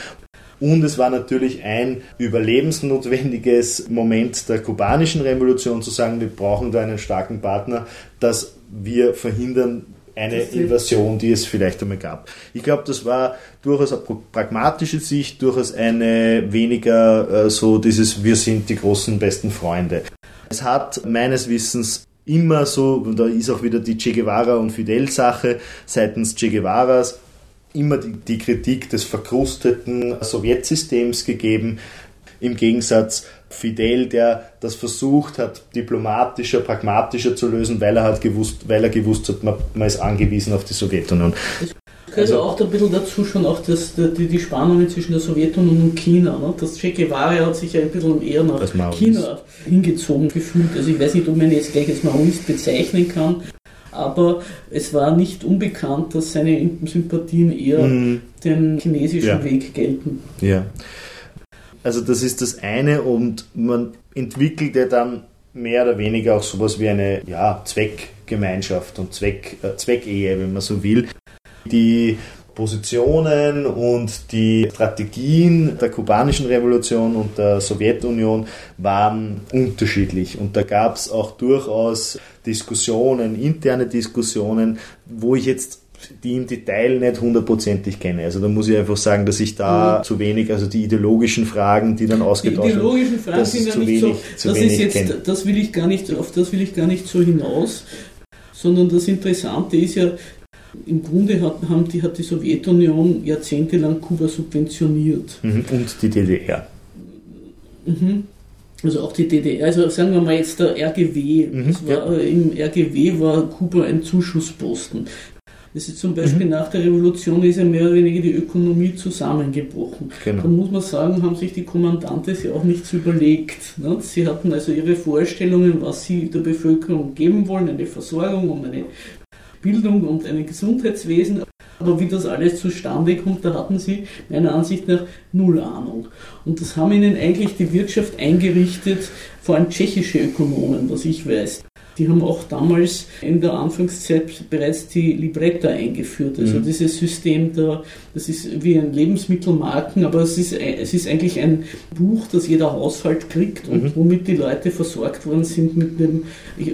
Und es war natürlich ein überlebensnotwendiges Moment der kubanischen Revolution zu sagen, wir brauchen da einen starken Partner, dass wir verhindern eine Invasion, die es vielleicht einmal gab. Ich glaube, das war durchaus eine pragmatische Sicht, durchaus eine weniger äh, so dieses Wir sind die großen besten Freunde. Es hat meines Wissens immer so, und da ist auch wieder die Che Guevara und Fidel Sache seitens Che Guevaras, immer die, die Kritik des verkrusteten Sowjetsystems gegeben. Im Gegensatz Fidel, der das versucht hat, diplomatischer, pragmatischer zu lösen, weil er halt gewusst, weil er gewusst hat, man, man ist angewiesen auf die Sowjetunion. Ich gehört also, auch ein bisschen dazu schon auch das, die, die Spannungen zwischen der Sowjetunion und China. Ne? Das Che Guevara hat sich ja ein bisschen eher nach China hingezogen gefühlt. Also ich weiß nicht, ob man jetzt gleich als Maoist bezeichnen kann, aber es war nicht unbekannt, dass seine Sympathien eher mhm. den chinesischen ja. Weg gelten. Ja. Also das ist das eine und man entwickelt ja dann mehr oder weniger auch sowas wie eine ja, Zweckgemeinschaft und Zweck, äh, Zweckehe, wenn man so will. Die Positionen und die Strategien der kubanischen Revolution und der Sowjetunion waren unterschiedlich. Und da gab es auch durchaus Diskussionen, interne Diskussionen, wo ich jetzt die im Detail nicht hundertprozentig kenne. Also da muss ich einfach sagen, dass ich da mhm. zu wenig, also die ideologischen Fragen, die dann ausgetauscht werden. Die ideologischen Fragen sind ja nicht wenig, so, das ist jetzt, kenne. das will ich gar nicht, auf das will ich gar nicht so hinaus, sondern das Interessante ist ja, im Grunde hat, haben die, hat die Sowjetunion jahrzehntelang Kuba subventioniert. Mhm. Und die DDR. Mhm. Also auch die DDR, also sagen wir mal jetzt der RGW. Mhm, war, ja. Im RGW war Kuba ein Zuschussposten. Das ist zum Beispiel mhm. nach der Revolution ist ja mehr oder weniger die Ökonomie zusammengebrochen. Genau. Da muss man sagen, haben sich die Kommandante ja auch nichts überlegt. Ne? Sie hatten also ihre Vorstellungen, was sie der Bevölkerung geben wollen, eine Versorgung und eine Bildung und ein Gesundheitswesen. Aber wie das alles zustande kommt, da hatten sie meiner Ansicht nach null Ahnung. Und das haben ihnen eigentlich die Wirtschaft eingerichtet, vor allem tschechische Ökonomen, was ich weiß. Die haben auch damals in der Anfangszeit bereits die Libretta eingeführt. Also mhm. dieses System da, das ist wie ein Lebensmittelmarken, aber es ist, es ist eigentlich ein Buch, das jeder Haushalt kriegt und mhm. womit die Leute versorgt worden sind mit dem,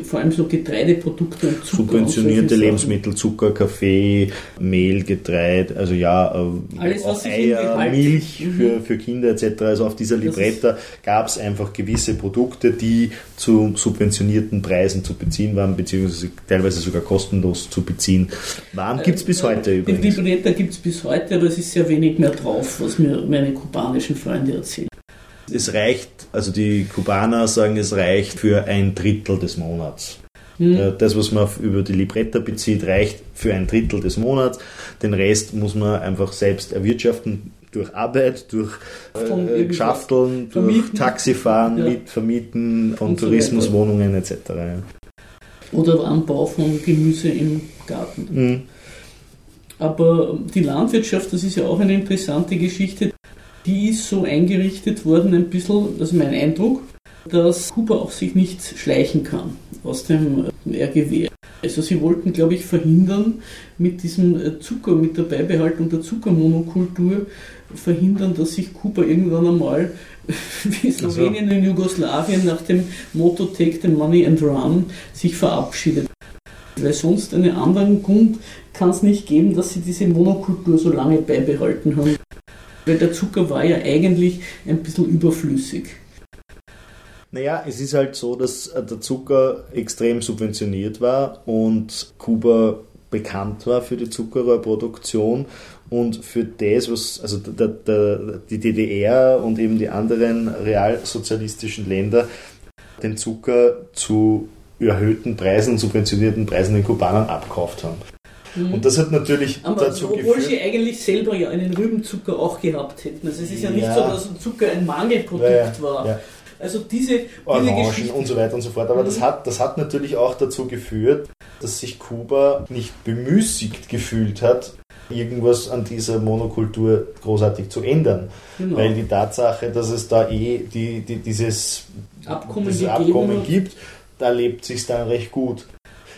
vor allem so Getreideprodukte und Zucker. Subventionierte und Lebensmittel, Zucker, Kaffee, Mehl, Getreide, also ja, äh, Alles, auch Eier, Milch mhm. für, für Kinder etc. Also auf dieser Libretta gab es einfach gewisse Produkte, die zu subventionierten Preisen zu beziehen waren, beziehungsweise teilweise sogar kostenlos zu beziehen waren. Gibt es bis äh, heute übrigens. Die Libretta gibt es bis heute, aber es ist sehr wenig mehr drauf, was mir meine kubanischen Freunde erzählen. Es reicht, also die Kubaner sagen, es reicht für ein Drittel des Monats. Hm. Das, was man über die Libretta bezieht, reicht für ein Drittel des Monats. Den Rest muss man einfach selbst erwirtschaften durch Arbeit, durch äh, Schafteln, durch Taxifahren, ja. mit Vermieten von Tourismuswohnungen etc. Oder Anbau von Gemüse im Garten. Mhm. Aber die Landwirtschaft, das ist ja auch eine interessante Geschichte, die ist so eingerichtet worden, ein bisschen, das ist mein Eindruck, dass Kuba auch sich nicht schleichen kann aus dem RGW. Also sie wollten, glaube ich, verhindern mit diesem Zucker, mit der Beibehaltung der Zuckermonokultur, verhindern, dass sich Kuba irgendwann einmal wie Slowenien in Jugoslawien nach dem Motto Take the Money and Run sich verabschiedet. Weil sonst einen anderen Grund kann es nicht geben, dass sie diese Monokultur so lange beibehalten haben. Weil der Zucker war ja eigentlich ein bisschen überflüssig. Naja, es ist halt so, dass der Zucker extrem subventioniert war und Kuba bekannt war für die Zuckerrohrproduktion und für das, was also der, der, die DDR und eben die anderen realsozialistischen Länder den Zucker zu erhöhten Preisen, subventionierten Preisen den Kubanern abkauft haben. Mhm. Und das hat natürlich Aber dazu obwohl geführt, sie eigentlich selber ja einen Rübenzucker auch gehabt hätten. Also es ist ja, ja nicht so, dass Zucker ein Mangelprodukt ja, war. Ja. Also diese, Orangen diese und so weiter und so fort. Aber mhm. das, hat, das hat natürlich auch dazu geführt, dass sich Kuba nicht bemüßigt gefühlt hat, irgendwas an dieser Monokultur großartig zu ändern. Genau. Weil die Tatsache, dass es da eh die, die, dieses Abkommen, dieses Abkommen gibt, da lebt sich dann recht gut.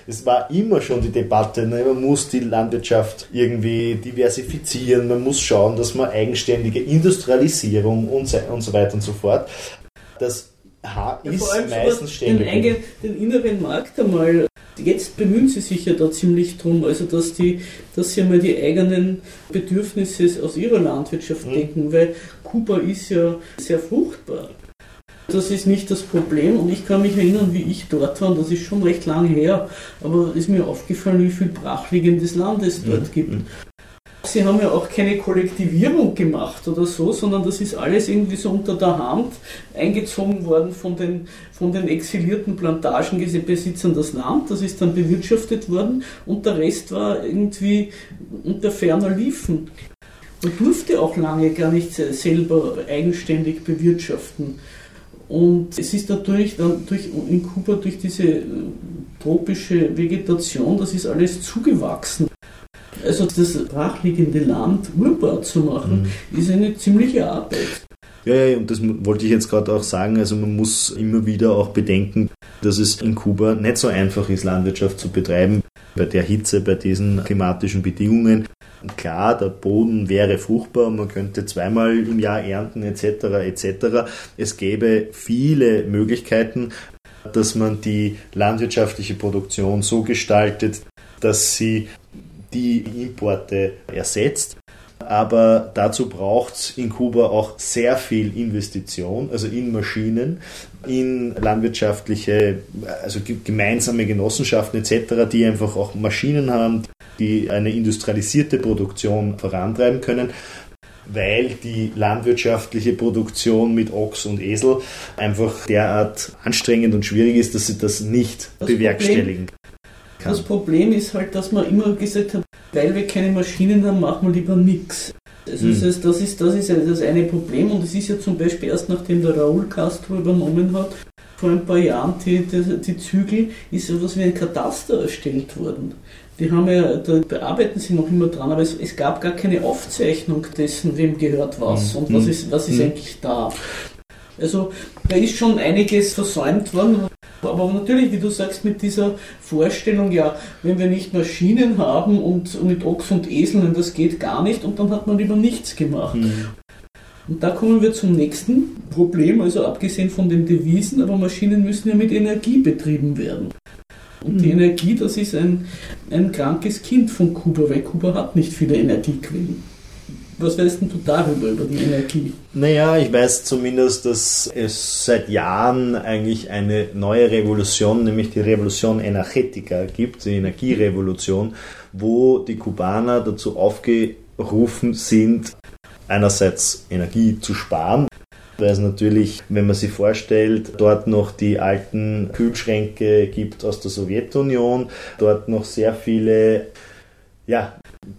Es war immer schon die Debatte, ne? man muss die Landwirtschaft irgendwie diversifizieren, man muss schauen, dass man eigenständige Industrialisierung und so, und so weiter und so fort. Das ist ja, meistens ständig. Den, den inneren Markt einmal Jetzt bemühen sie sich ja da ziemlich drum, also dass, die, dass sie einmal die eigenen Bedürfnisse aus ihrer Landwirtschaft mhm. denken, weil Kuba ist ja sehr fruchtbar. Das ist nicht das Problem und ich kann mich erinnern, wie ich dort war, und das ist schon recht lange her, aber ist mir aufgefallen, wie viel brachliegendes Land es dort mhm. gibt. Sie haben ja auch keine Kollektivierung gemacht oder so, sondern das ist alles irgendwie so unter der Hand eingezogen worden von den, von den exilierten Plantagenbesitzern das Land. Das ist dann bewirtschaftet worden und der Rest war irgendwie unter ferner Liefen. Man durfte auch lange gar nicht selber eigenständig bewirtschaften. Und es ist natürlich dann durch, in Kuba durch diese äh, tropische Vegetation, das ist alles zugewachsen. Also das brachliegende Land urbar zu machen, mhm. ist eine ziemliche Arbeit. Ja, ja, und das wollte ich jetzt gerade auch sagen. Also man muss immer wieder auch bedenken, dass es in Kuba nicht so einfach ist, Landwirtschaft zu betreiben. Bei der Hitze, bei diesen klimatischen Bedingungen. Klar, der Boden wäre fruchtbar, man könnte zweimal im Jahr ernten etc. etc. Es gäbe viele Möglichkeiten, dass man die landwirtschaftliche Produktion so gestaltet, dass sie die Importe ersetzt. Aber dazu braucht es in Kuba auch sehr viel Investition, also in Maschinen, in landwirtschaftliche, also gemeinsame Genossenschaften etc., die einfach auch Maschinen haben, die eine industrialisierte Produktion vorantreiben können weil die landwirtschaftliche Produktion mit Ochs und Esel einfach derart anstrengend und schwierig ist, dass sie das nicht das bewerkstelligen. Problem, kann. Das Problem ist halt, dass man immer gesagt hat, weil wir keine Maschinen haben, machen wir lieber nichts. Also mhm. das, das, ist, das ist das eine Problem und es ist ja zum Beispiel erst nachdem der Raúl Castro übernommen hat, vor ein paar Jahren die, die, die Zügel, ist so etwas wie ein Kataster erstellt worden Die haben ja, da bearbeiten sie noch immer dran, aber es, es gab gar keine Aufzeichnung dessen, wem gehört was mhm. und was ist, was ist mhm. eigentlich da. Also da ist schon einiges versäumt worden. Aber natürlich, wie du sagst, mit dieser Vorstellung, ja, wenn wir nicht Maschinen haben und mit Ochs und Eseln, das geht gar nicht und dann hat man lieber nichts gemacht. Mhm. Und da kommen wir zum nächsten Problem, also abgesehen von den Devisen, aber Maschinen müssen ja mit Energie betrieben werden. Und mhm. die Energie, das ist ein, ein krankes Kind von Kuba, weil Kuba hat nicht viele Energiequellen. Was weißt denn du darüber, über die Energie? Naja, ich weiß zumindest, dass es seit Jahren eigentlich eine neue Revolution, nämlich die Revolution Energetica gibt, die Energierevolution, wo die Kubaner dazu aufgerufen sind, einerseits Energie zu sparen, weil es natürlich, wenn man sich vorstellt, dort noch die alten Kühlschränke gibt aus der Sowjetunion, dort noch sehr viele ja,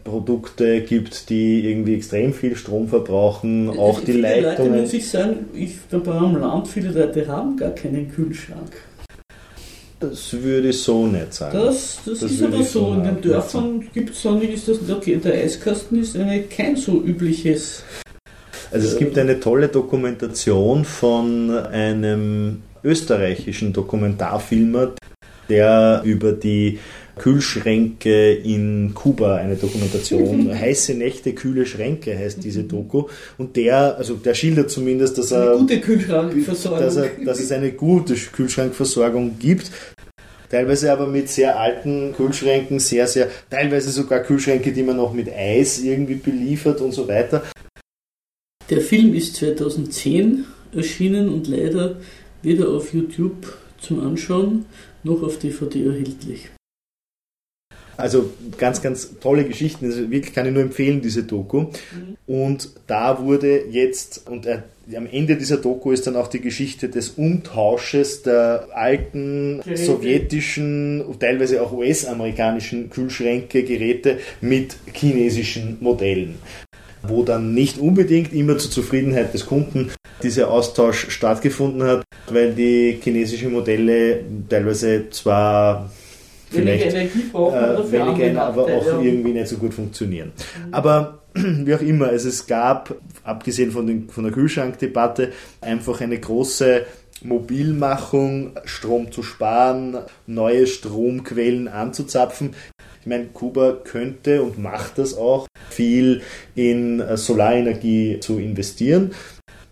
Produkte gibt, die irgendwie extrem viel Strom verbrauchen, auch die viele Leitungen. Leute, muss ich sagen, ich, dabei am Land, viele Leute haben gar keinen Kühlschrank. Das würde ich so nicht sagen. Das, das, das ist aber so. so. In den Dörfern gibt es dann, ist das, okay, der Eiskasten ist eine, kein so übliches. Also es gibt eine tolle Dokumentation von einem österreichischen Dokumentarfilmer, der über die Kühlschränke in Kuba eine Dokumentation. Heiße Nächte, kühle Schränke heißt diese Doku. Und der, also der schildert zumindest, dass er, gute Kühlschrankversorgung. Dass, er, dass es eine gute Kühlschrankversorgung gibt. Teilweise aber mit sehr alten Kühlschränken, sehr, sehr, teilweise sogar Kühlschränke, die man noch mit Eis irgendwie beliefert und so weiter. Der Film ist 2010 erschienen und leider weder auf YouTube zum Anschauen noch auf DVD erhältlich. Also ganz, ganz tolle Geschichten. Also wirklich kann ich nur empfehlen, diese Doku. Mhm. Und da wurde jetzt, und äh, am Ende dieser Doku ist dann auch die Geschichte des Umtausches der alten Geräte. sowjetischen, teilweise auch US-amerikanischen Kühlschränke, Geräte mit chinesischen Modellen wo dann nicht unbedingt immer zur Zufriedenheit des Kunden dieser Austausch stattgefunden hat, weil die chinesischen Modelle teilweise zwar vielleicht brauchen, äh, weniger, aber auch irgendwie nicht so gut funktionieren. Mhm. Aber wie auch immer, also es gab, abgesehen von, den, von der Kühlschrankdebatte, einfach eine große Mobilmachung, Strom zu sparen, neue Stromquellen anzuzapfen. Ich meine, Kuba könnte und macht das auch, viel in äh, Solarenergie zu investieren.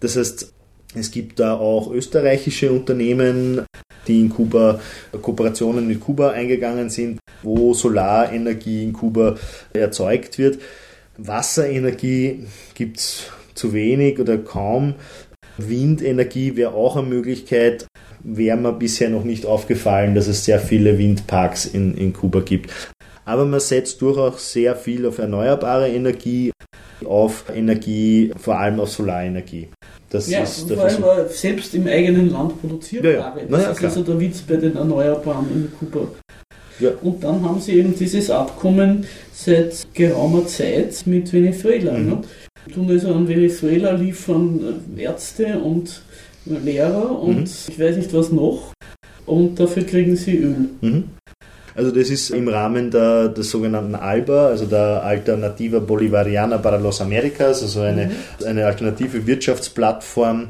Das heißt, es gibt da auch österreichische Unternehmen, die in Kuba Kooperationen mit Kuba eingegangen sind, wo Solarenergie in Kuba erzeugt wird. Wasserenergie gibt es zu wenig oder kaum. Windenergie wäre auch eine Möglichkeit. Wäre mir bisher noch nicht aufgefallen, dass es sehr viele Windparks in, in Kuba gibt. Aber man setzt durchaus sehr viel auf erneuerbare Energie, auf Energie, vor allem auf Solarenergie. Das ja, ist vor allem Versuch. selbst im eigenen Land produzierbare. Ja, ja. Das ja, ist klar. also der Witz bei den Erneuerbaren in Kuba. Ja. Und dann haben sie eben dieses Abkommen seit geraumer Zeit mit Venezuela. Mhm. Ne? Tun also an Venezuela liefern Ärzte und Lehrer und mhm. ich weiß nicht was noch. Und dafür kriegen sie Öl. Mhm. Also das ist im Rahmen der, des sogenannten ALBA, also der Alternativa Bolivariana para los Americas, also eine, mhm. eine alternative Wirtschaftsplattform